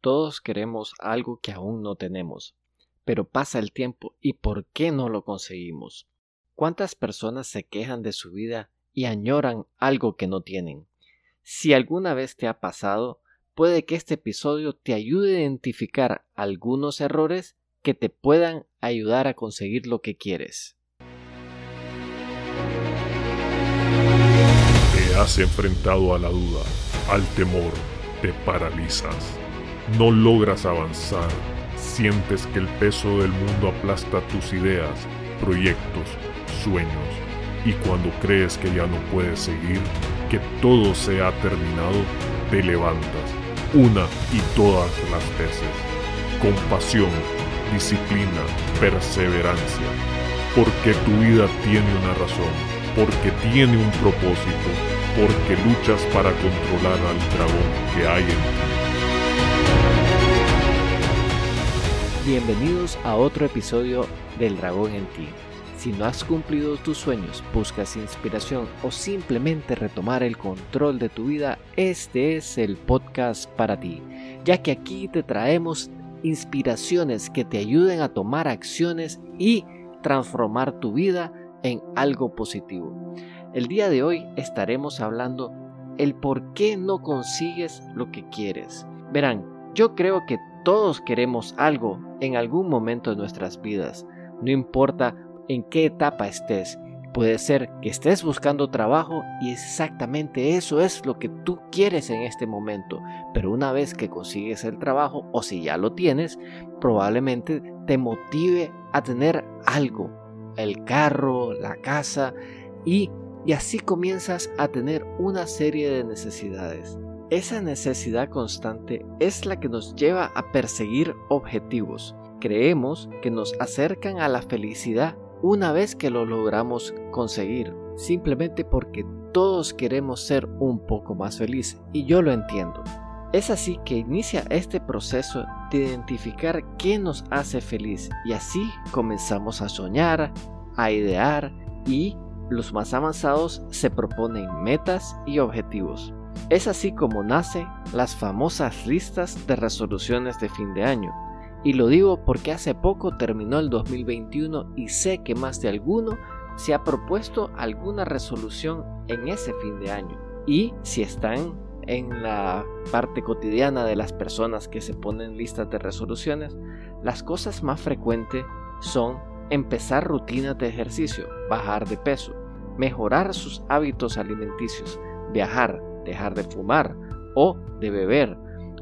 Todos queremos algo que aún no tenemos, pero pasa el tiempo y ¿por qué no lo conseguimos? ¿Cuántas personas se quejan de su vida y añoran algo que no tienen? Si alguna vez te ha pasado, puede que este episodio te ayude a identificar algunos errores que te puedan ayudar a conseguir lo que quieres. Te has enfrentado a la duda, al temor, te paralizas no logras avanzar, sientes que el peso del mundo aplasta tus ideas, proyectos, sueños, y cuando crees que ya no puedes seguir, que todo se ha terminado, te levantas, una y todas las veces, con pasión, disciplina, perseverancia, porque tu vida tiene una razón, porque tiene un propósito, porque luchas para controlar al dragón que hay en ti. Bienvenidos a otro episodio del Dragón en ti. Si no has cumplido tus sueños, buscas inspiración o simplemente retomar el control de tu vida, este es el podcast para ti, ya que aquí te traemos inspiraciones que te ayuden a tomar acciones y transformar tu vida en algo positivo. El día de hoy estaremos hablando el por qué no consigues lo que quieres. Verán, yo creo que todos queremos algo en algún momento de nuestras vidas, no importa en qué etapa estés. Puede ser que estés buscando trabajo y exactamente eso es lo que tú quieres en este momento, pero una vez que consigues el trabajo o si ya lo tienes, probablemente te motive a tener algo, el carro, la casa y, y así comienzas a tener una serie de necesidades. Esa necesidad constante es la que nos lleva a perseguir objetivos. Creemos que nos acercan a la felicidad una vez que lo logramos conseguir, simplemente porque todos queremos ser un poco más felices, y yo lo entiendo. Es así que inicia este proceso de identificar qué nos hace feliz y así comenzamos a soñar, a idear y los más avanzados se proponen metas y objetivos. Es así como nacen las famosas listas de resoluciones de fin de año. Y lo digo porque hace poco terminó el 2021 y sé que más de alguno se ha propuesto alguna resolución en ese fin de año. Y si están en la parte cotidiana de las personas que se ponen listas de resoluciones, las cosas más frecuentes son empezar rutinas de ejercicio, bajar de peso, mejorar sus hábitos alimenticios, viajar, dejar de fumar o de beber,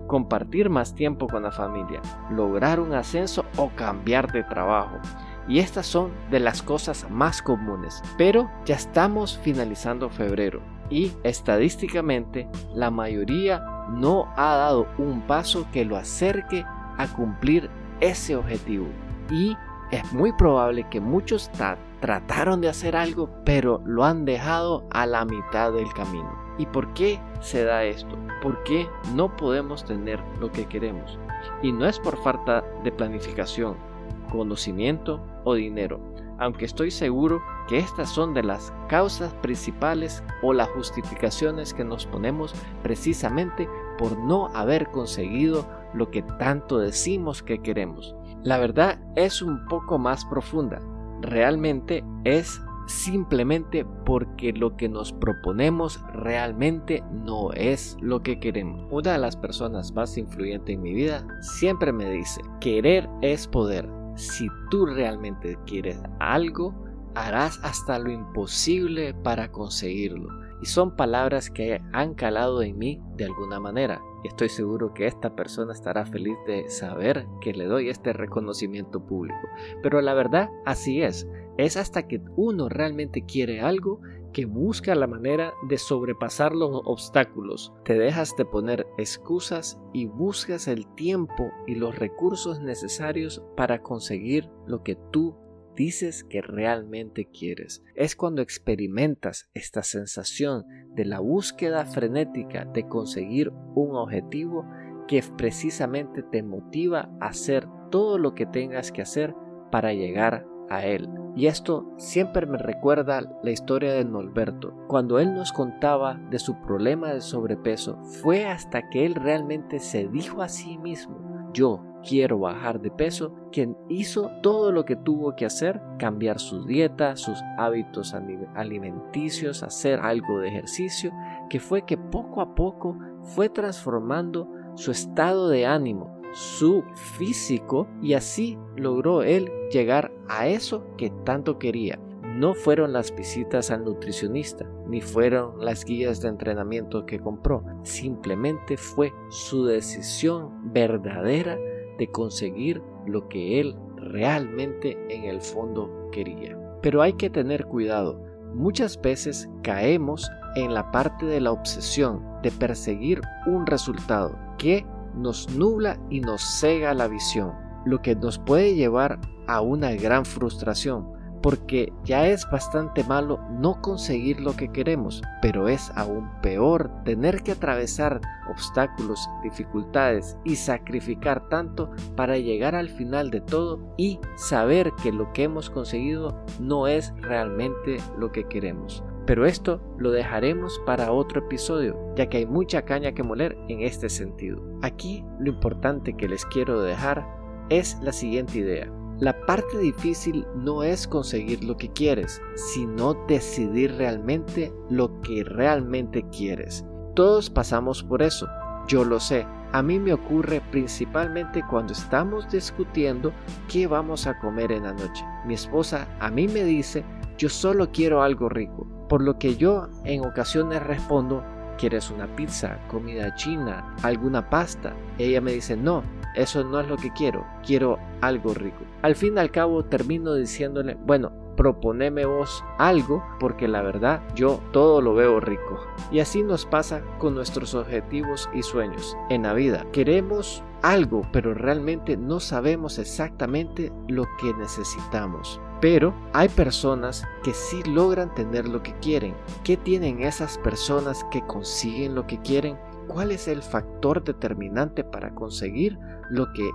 compartir más tiempo con la familia, lograr un ascenso o cambiar de trabajo. Y estas son de las cosas más comunes. Pero ya estamos finalizando febrero y estadísticamente la mayoría no ha dado un paso que lo acerque a cumplir ese objetivo. Y es muy probable que muchos trataron de hacer algo pero lo han dejado a la mitad del camino. ¿Y por qué se da esto? ¿Por qué no podemos tener lo que queremos? Y no es por falta de planificación, conocimiento o dinero, aunque estoy seguro que estas son de las causas principales o las justificaciones que nos ponemos precisamente por no haber conseguido lo que tanto decimos que queremos. La verdad es un poco más profunda. Realmente es simplemente porque lo que nos proponemos realmente no es lo que queremos. Una de las personas más influyentes en mi vida siempre me dice, querer es poder. Si tú realmente quieres algo, harás hasta lo imposible para conseguirlo. Y son palabras que han calado en mí de alguna manera. Estoy seguro que esta persona estará feliz de saber que le doy este reconocimiento público. Pero la verdad, así es. Es hasta que uno realmente quiere algo que busca la manera de sobrepasar los obstáculos. Te dejas de poner excusas y buscas el tiempo y los recursos necesarios para conseguir lo que tú dices que realmente quieres. Es cuando experimentas esta sensación de la búsqueda frenética de conseguir un objetivo que precisamente te motiva a hacer todo lo que tengas que hacer para llegar a él. Y esto siempre me recuerda la historia de Norberto. Cuando él nos contaba de su problema de sobrepeso, fue hasta que él realmente se dijo a sí mismo, yo quiero bajar de peso, quien hizo todo lo que tuvo que hacer, cambiar su dieta, sus hábitos alimenticios, hacer algo de ejercicio, que fue que poco a poco fue transformando su estado de ánimo, su físico y así logró él llegar a eso que tanto quería. No fueron las visitas al nutricionista, ni fueron las guías de entrenamiento que compró, simplemente fue su decisión verdadera de conseguir lo que él realmente en el fondo quería. Pero hay que tener cuidado, muchas veces caemos en la parte de la obsesión de perseguir un resultado que nos nubla y nos cega la visión, lo que nos puede llevar a una gran frustración, porque ya es bastante malo no conseguir lo que queremos, pero es aún peor tener que atravesar obstáculos, dificultades y sacrificar tanto para llegar al final de todo y saber que lo que hemos conseguido no es realmente lo que queremos. Pero esto lo dejaremos para otro episodio, ya que hay mucha caña que moler en este sentido. Aquí lo importante que les quiero dejar es la siguiente idea. La parte difícil no es conseguir lo que quieres, sino decidir realmente lo que realmente quieres. Todos pasamos por eso, yo lo sé. A mí me ocurre principalmente cuando estamos discutiendo qué vamos a comer en la noche. Mi esposa a mí me dice, yo solo quiero algo rico. Por lo que yo en ocasiones respondo, ¿quieres una pizza, comida china, alguna pasta? Ella me dice, no, eso no es lo que quiero, quiero algo rico. Al fin y al cabo termino diciéndole, bueno, proponeme vos algo porque la verdad yo todo lo veo rico. Y así nos pasa con nuestros objetivos y sueños en la vida. Queremos algo, pero realmente no sabemos exactamente lo que necesitamos. Pero hay personas que sí logran tener lo que quieren. ¿Qué tienen esas personas que consiguen lo que quieren? ¿Cuál es el factor determinante para conseguir lo que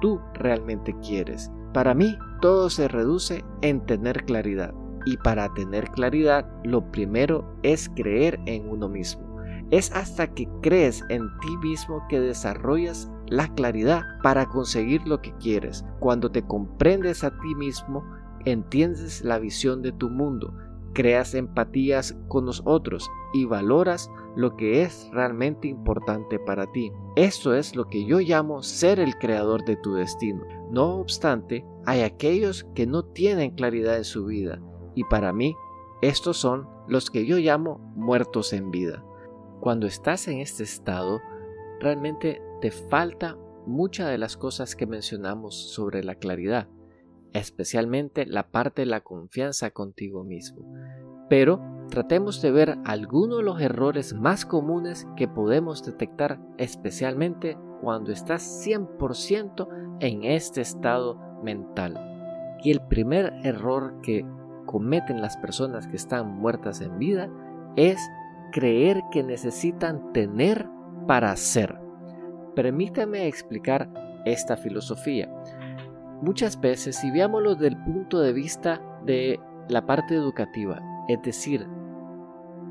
tú realmente quieres? Para mí, todo se reduce en tener claridad. Y para tener claridad, lo primero es creer en uno mismo. Es hasta que crees en ti mismo que desarrollas la claridad para conseguir lo que quieres. Cuando te comprendes a ti mismo, entiendes la visión de tu mundo, creas empatías con los otros y valoras lo que es realmente importante para ti. Eso es lo que yo llamo ser el creador de tu destino. No obstante, hay aquellos que no tienen claridad en su vida y para mí estos son los que yo llamo muertos en vida. Cuando estás en este estado, realmente te falta muchas de las cosas que mencionamos sobre la claridad especialmente la parte de la confianza contigo mismo. Pero tratemos de ver algunos de los errores más comunes que podemos detectar especialmente cuando estás 100% en este estado mental. Y el primer error que cometen las personas que están muertas en vida es creer que necesitan tener para ser. Permítame explicar esta filosofía. Muchas veces, si veámoslo desde el punto de vista de la parte educativa, es decir,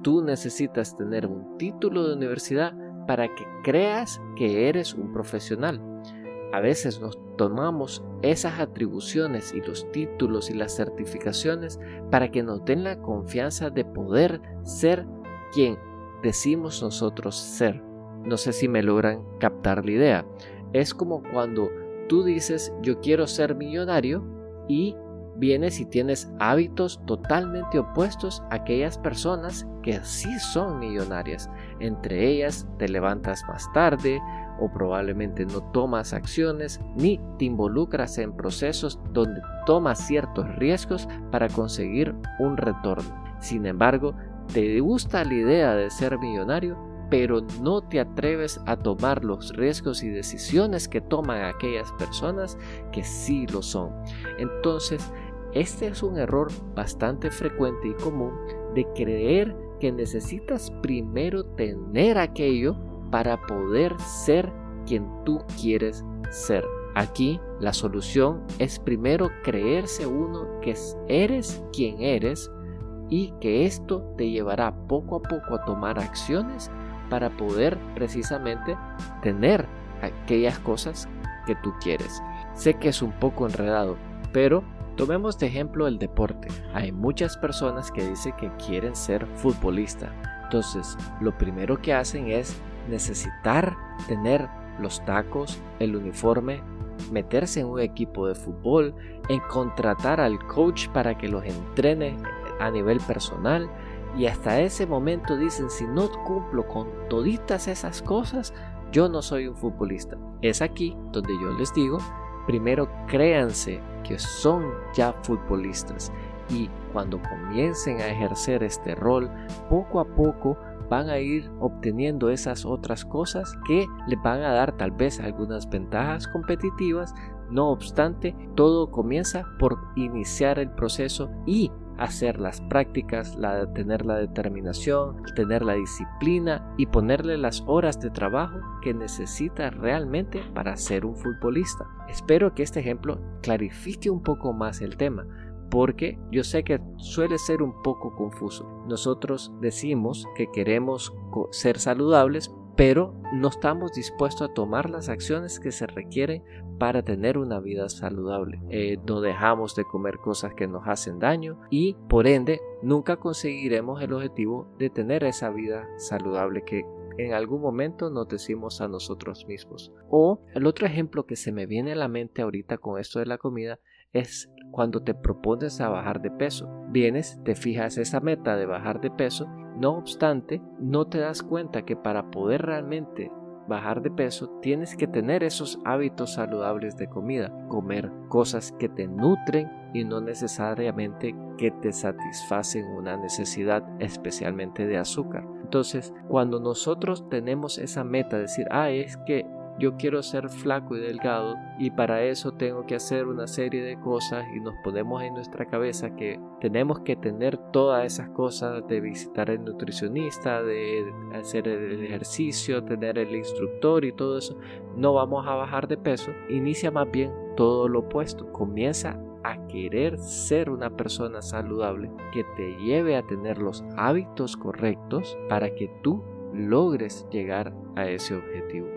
tú necesitas tener un título de universidad para que creas que eres un profesional. A veces nos tomamos esas atribuciones y los títulos y las certificaciones para que nos den la confianza de poder ser quien decimos nosotros ser. No sé si me logran captar la idea. Es como cuando tú dices yo quiero ser millonario y vienes y tienes hábitos totalmente opuestos a aquellas personas que sí son millonarias. Entre ellas te levantas más tarde o probablemente no tomas acciones ni te involucras en procesos donde tomas ciertos riesgos para conseguir un retorno. Sin embargo, te gusta la idea de ser millonario, pero no te atreves a tomar los riesgos y decisiones que toman aquellas personas que sí lo son. Entonces, este es un error bastante frecuente y común de creer que necesitas primero tener aquello para poder ser quien tú quieres ser. Aquí la solución es primero creerse uno que eres quien eres y que esto te llevará poco a poco a tomar acciones para poder precisamente tener aquellas cosas que tú quieres. Sé que es un poco enredado, pero tomemos de ejemplo el deporte. Hay muchas personas que dicen que quieren ser futbolista. Entonces, lo primero que hacen es necesitar tener los tacos, el uniforme, meterse en un equipo de fútbol, en contratar al coach para que los entrene a nivel personal y hasta ese momento dicen si no cumplo con toditas esas cosas yo no soy un futbolista. Es aquí donde yo les digo, primero créanse que son ya futbolistas y cuando comiencen a ejercer este rol, poco a poco van a ir obteniendo esas otras cosas que les van a dar tal vez algunas ventajas competitivas. No obstante, todo comienza por iniciar el proceso y hacer las prácticas, la, tener la determinación, tener la disciplina y ponerle las horas de trabajo que necesita realmente para ser un futbolista. Espero que este ejemplo clarifique un poco más el tema porque yo sé que suele ser un poco confuso. Nosotros decimos que queremos ser saludables, pero no estamos dispuestos a tomar las acciones que se requieren para tener una vida saludable. Eh, no dejamos de comer cosas que nos hacen daño y por ende nunca conseguiremos el objetivo de tener esa vida saludable que en algún momento nos decimos a nosotros mismos. O el otro ejemplo que se me viene a la mente ahorita con esto de la comida es cuando te propones a bajar de peso. Vienes, te fijas esa meta de bajar de peso, no obstante, no te das cuenta que para poder realmente bajar de peso, tienes que tener esos hábitos saludables de comida, comer cosas que te nutren y no necesariamente que te satisfacen una necesidad, especialmente de azúcar. Entonces, cuando nosotros tenemos esa meta de decir, ah, es que yo quiero ser flaco y delgado y para eso tengo que hacer una serie de cosas y nos ponemos en nuestra cabeza que tenemos que tener todas esas cosas de visitar el nutricionista, de hacer el ejercicio, tener el instructor y todo eso, no vamos a bajar de peso. Inicia más bien todo lo opuesto, comienza a querer ser una persona saludable que te lleve a tener los hábitos correctos para que tú logres llegar a ese objetivo.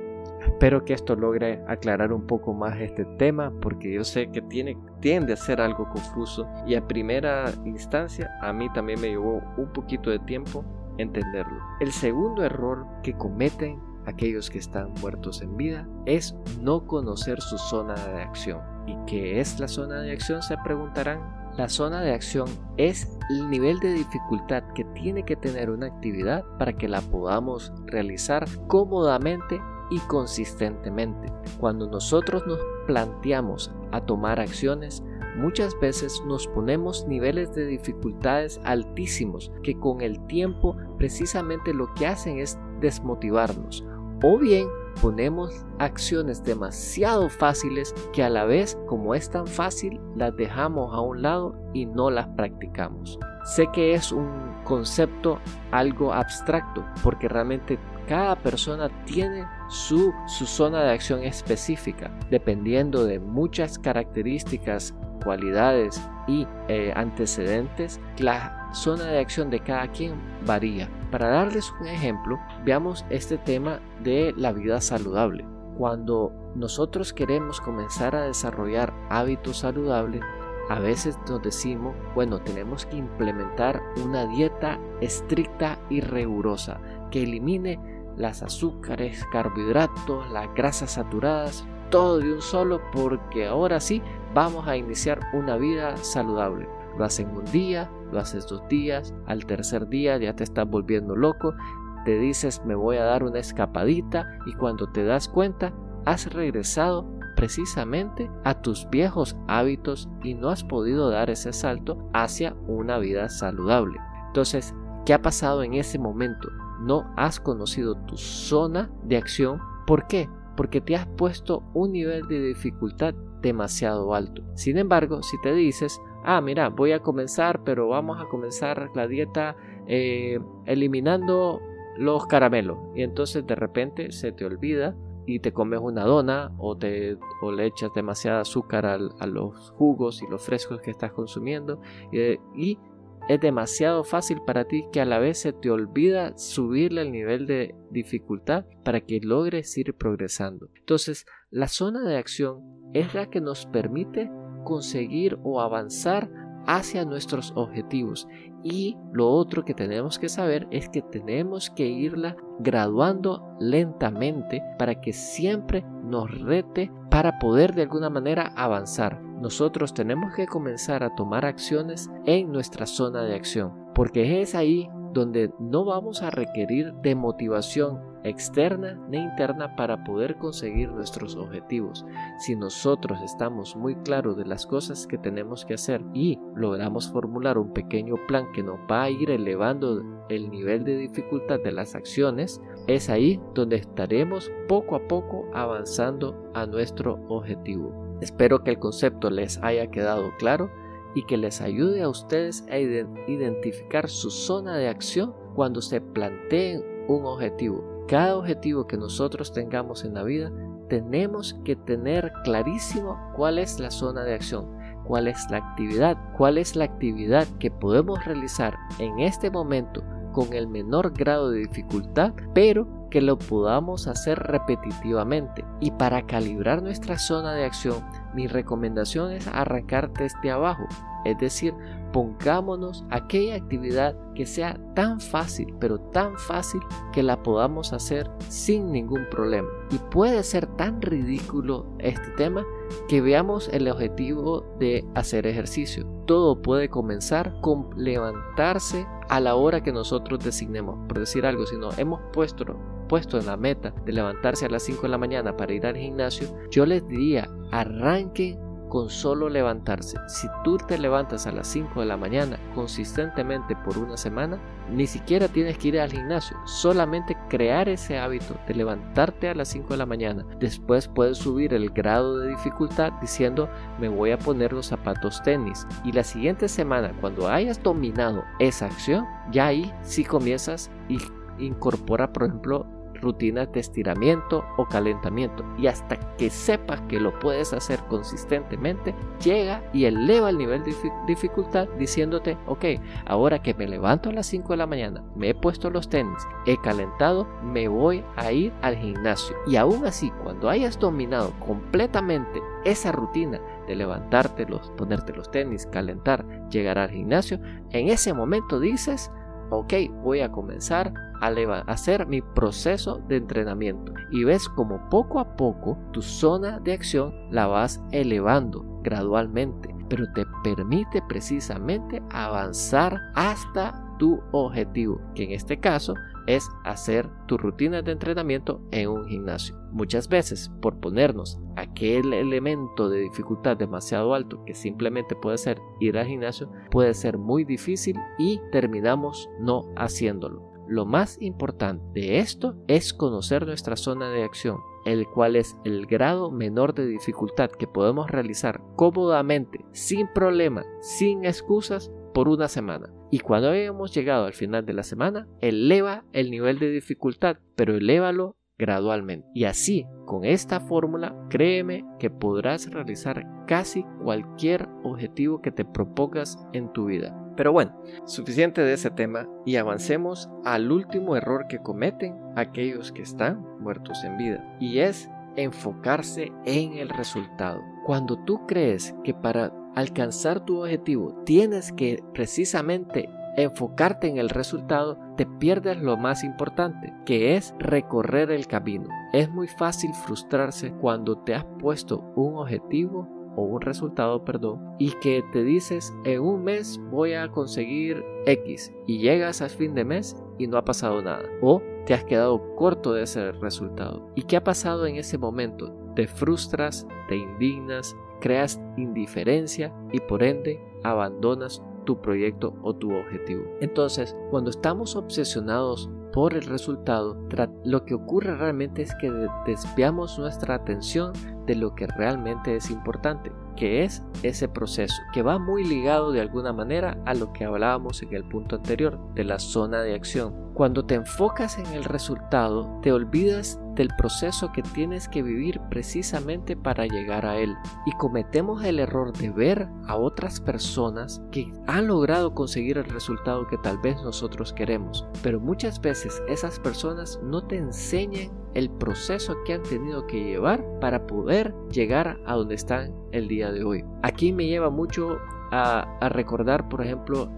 Espero que esto logre aclarar un poco más este tema porque yo sé que tiene, tiende a ser algo confuso y a primera instancia a mí también me llevó un poquito de tiempo entenderlo. El segundo error que cometen aquellos que están muertos en vida es no conocer su zona de acción. ¿Y qué es la zona de acción? Se preguntarán. La zona de acción es el nivel de dificultad que tiene que tener una actividad para que la podamos realizar cómodamente y consistentemente. Cuando nosotros nos planteamos a tomar acciones, muchas veces nos ponemos niveles de dificultades altísimos que con el tiempo precisamente lo que hacen es desmotivarnos. O bien ponemos acciones demasiado fáciles que a la vez, como es tan fácil, las dejamos a un lado y no las practicamos. Sé que es un concepto algo abstracto porque realmente cada persona tiene su, zona de acción específica, dependiendo de muchas características, cualidades y eh, antecedentes. La zona de acción de cada quien varía. Para darles un ejemplo, veamos este tema de la vida saludable. Cuando nosotros queremos comenzar a desarrollar hábitos saludables, a veces nos decimos, bueno, tenemos que implementar una dieta estricta y rigurosa que elimine las azúcares, carbohidratos, las grasas saturadas, todo de un solo porque ahora sí vamos a iniciar una vida saludable. Lo hacen un día, lo haces dos días, al tercer día ya te estás volviendo loco, te dices me voy a dar una escapadita y cuando te das cuenta has regresado precisamente a tus viejos hábitos y no has podido dar ese salto hacia una vida saludable. Entonces, ¿qué ha pasado en ese momento? no has conocido tu zona de acción. ¿Por qué? Porque te has puesto un nivel de dificultad demasiado alto. Sin embargo, si te dices, ah, mira, voy a comenzar, pero vamos a comenzar la dieta eh, eliminando los caramelos. Y entonces de repente se te olvida y te comes una dona o, te, o le echas demasiada azúcar a los jugos y los frescos que estás consumiendo y es demasiado fácil para ti que a la vez se te olvida subirle el nivel de dificultad para que logres ir progresando. Entonces, la zona de acción es la que nos permite conseguir o avanzar hacia nuestros objetivos. Y lo otro que tenemos que saber es que tenemos que irla graduando lentamente para que siempre nos rete para poder de alguna manera avanzar. Nosotros tenemos que comenzar a tomar acciones en nuestra zona de acción, porque es ahí donde no vamos a requerir de motivación externa ni interna para poder conseguir nuestros objetivos. Si nosotros estamos muy claros de las cosas que tenemos que hacer y logramos formular un pequeño plan que nos va a ir elevando el nivel de dificultad de las acciones, es ahí donde estaremos poco a poco avanzando a nuestro objetivo. Espero que el concepto les haya quedado claro y que les ayude a ustedes a identificar su zona de acción cuando se planteen un objetivo. Cada objetivo que nosotros tengamos en la vida, tenemos que tener clarísimo cuál es la zona de acción, cuál es la actividad, cuál es la actividad que podemos realizar en este momento con el menor grado de dificultad, pero que lo podamos hacer repetitivamente. Y para calibrar nuestra zona de acción, mi recomendación es arrancar desde abajo, es decir, pongámonos aquella actividad que sea tan fácil, pero tan fácil que la podamos hacer sin ningún problema. Y puede ser tan ridículo este tema que veamos el objetivo de hacer ejercicio. Todo puede comenzar con levantarse a la hora que nosotros designemos. Por decir algo, si no hemos puesto puesto en la meta de levantarse a las 5 de la mañana para ir al gimnasio, yo les diría, arranque con solo levantarse. Si tú te levantas a las 5 de la mañana consistentemente por una semana, ni siquiera tienes que ir al gimnasio, solamente crear ese hábito de levantarte a las 5 de la mañana. Después puedes subir el grado de dificultad diciendo me voy a poner los zapatos tenis y la siguiente semana cuando hayas dominado esa acción, ya ahí sí comienzas y incorpora por ejemplo rutinas de estiramiento o calentamiento y hasta que sepas que lo puedes hacer consistentemente llega y eleva el nivel de dificultad diciéndote ok ahora que me levanto a las 5 de la mañana me he puesto los tenis he calentado me voy a ir al gimnasio y aún así cuando hayas dominado completamente esa rutina de levantarte los ponerte los tenis calentar llegar al gimnasio en ese momento dices ok, voy a comenzar a hacer mi proceso de entrenamiento. Y ves como poco a poco tu zona de acción la vas elevando gradualmente, pero te permite precisamente avanzar hasta tu objetivo, que en este caso es hacer tu rutina de entrenamiento en un gimnasio. Muchas veces, por ponernos aquel elemento de dificultad demasiado alto que simplemente puede ser ir al gimnasio, puede ser muy difícil y terminamos no haciéndolo. Lo más importante de esto es conocer nuestra zona de acción, el cual es el grado menor de dificultad que podemos realizar cómodamente, sin problema, sin excusas, por una semana. Y cuando hayamos llegado al final de la semana, eleva el nivel de dificultad, pero elévalo gradualmente. Y así, con esta fórmula, créeme que podrás realizar casi cualquier objetivo que te propongas en tu vida. Pero bueno, suficiente de ese tema y avancemos al último error que cometen aquellos que están muertos en vida y es enfocarse en el resultado. Cuando tú crees que para alcanzar tu objetivo tienes que precisamente enfocarte en el resultado, te pierdes lo más importante, que es recorrer el camino. Es muy fácil frustrarse cuando te has puesto un objetivo o un resultado, perdón, y que te dices en un mes voy a conseguir X y llegas al fin de mes y no ha pasado nada. O te has quedado corto de ese resultado. ¿Y qué ha pasado en ese momento? Te frustras, te indignas, creas indiferencia y por ende abandonas tu proyecto o tu objetivo. Entonces, cuando estamos obsesionados por el resultado, lo que ocurre realmente es que desviamos nuestra atención de lo que realmente es importante, que es ese proceso, que va muy ligado de alguna manera a lo que hablábamos en el punto anterior de la zona de acción. Cuando te enfocas en el resultado, te olvidas del proceso que tienes que vivir precisamente para llegar a él. Y cometemos el error de ver a otras personas que han logrado conseguir el resultado que tal vez nosotros queremos. Pero muchas veces esas personas no te enseñan el proceso que han tenido que llevar para poder llegar a donde están el día de hoy. Aquí me lleva mucho a, recordar, por ejemplo,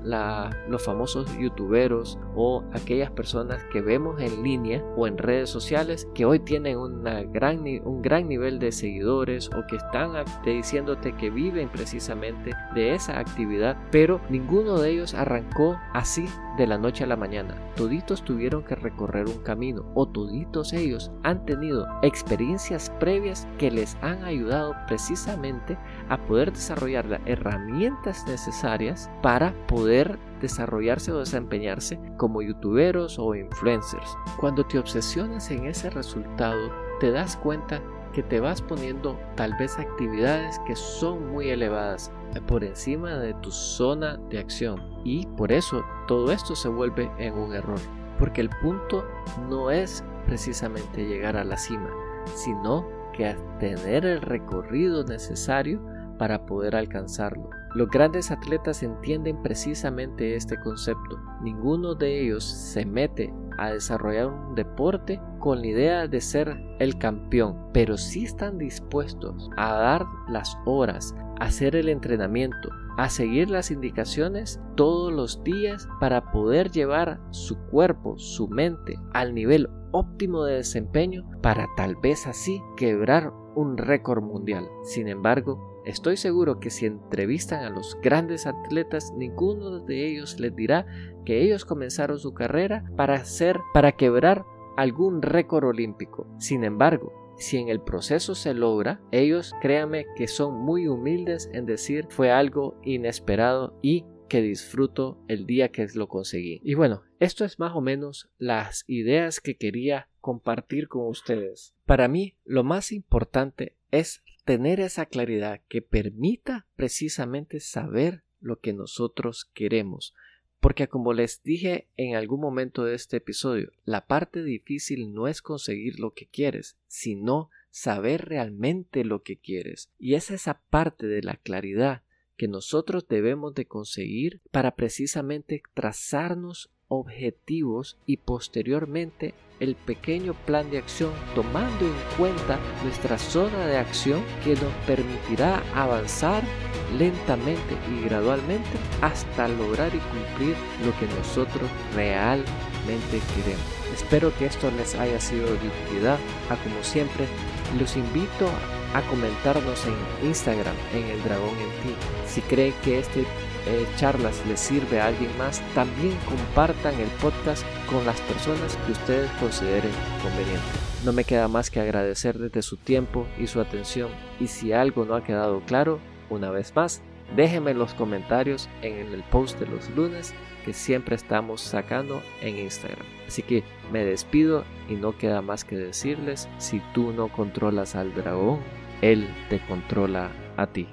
los famosos youtuberos o aquellas personas que vemos en línea o en redes sociales que hoy tienen un gran nivel de seguidores o que están diciéndote que viven precisamente de esa actividad, pero ninguno de ellos arrancó así de la noche a la mañana. Toditos tuvieron que recorrer un camino o toditos ellos han tenido experiencias previas que les han ayudado precisamente a poder desarrollar las herramientas necesarias para poder desarrollarse o desempeñarse como youtuberos o influencers. Cuando te obsesionas en ese resultado, te das cuenta que te vas poniendo tal vez actividades que son muy elevadas por encima de tu zona de acción y por eso todo esto se vuelve en un error porque el punto no es precisamente llegar a la cima sino que tener el recorrido necesario para poder alcanzarlo. Los grandes atletas entienden precisamente este concepto. Ninguno de ellos se mete a desarrollar un deporte con la idea de ser el campeón, pero sí están dispuestos a dar las horas, a hacer el entrenamiento, a seguir las indicaciones todos los días para poder llevar su cuerpo, su mente al nivel óptimo de desempeño para tal vez así quebrar un récord mundial. Sin embargo, Estoy seguro que si entrevistan a los grandes atletas, ninguno de ellos les dirá que ellos comenzaron su carrera para hacer, para quebrar algún récord olímpico. Sin embargo, si en el proceso se logra, ellos créanme que son muy humildes en decir fue algo inesperado y que disfruto el día que lo conseguí. Y bueno, esto es más o menos las ideas que quería compartir con ustedes. Para mí, lo más importante es tener esa claridad que permita precisamente saber lo que nosotros queremos. Porque como les dije en algún momento de este episodio, la parte difícil no es conseguir lo que quieres, sino saber realmente lo que quieres. Y es esa parte de la claridad que nosotros debemos de conseguir para precisamente trazarnos objetivos y posteriormente el pequeño plan de acción tomando en cuenta nuestra zona de acción que nos permitirá avanzar lentamente y gradualmente hasta lograr y cumplir lo que nosotros realmente queremos. Espero que esto les haya sido de utilidad. A como siempre, los invito a comentarnos en Instagram en el dragón en ti. Si creen que este eh, charlas les sirve a alguien más, también compartan el podcast con las personas que ustedes consideren conveniente. No me queda más que agradecer desde su tiempo y su atención y si algo no ha quedado claro, una vez más, déjenme los comentarios en el post de los lunes que siempre estamos sacando en Instagram. Así que me despido y no queda más que decirles, si tú no controlas al dragón, él te controla a ti.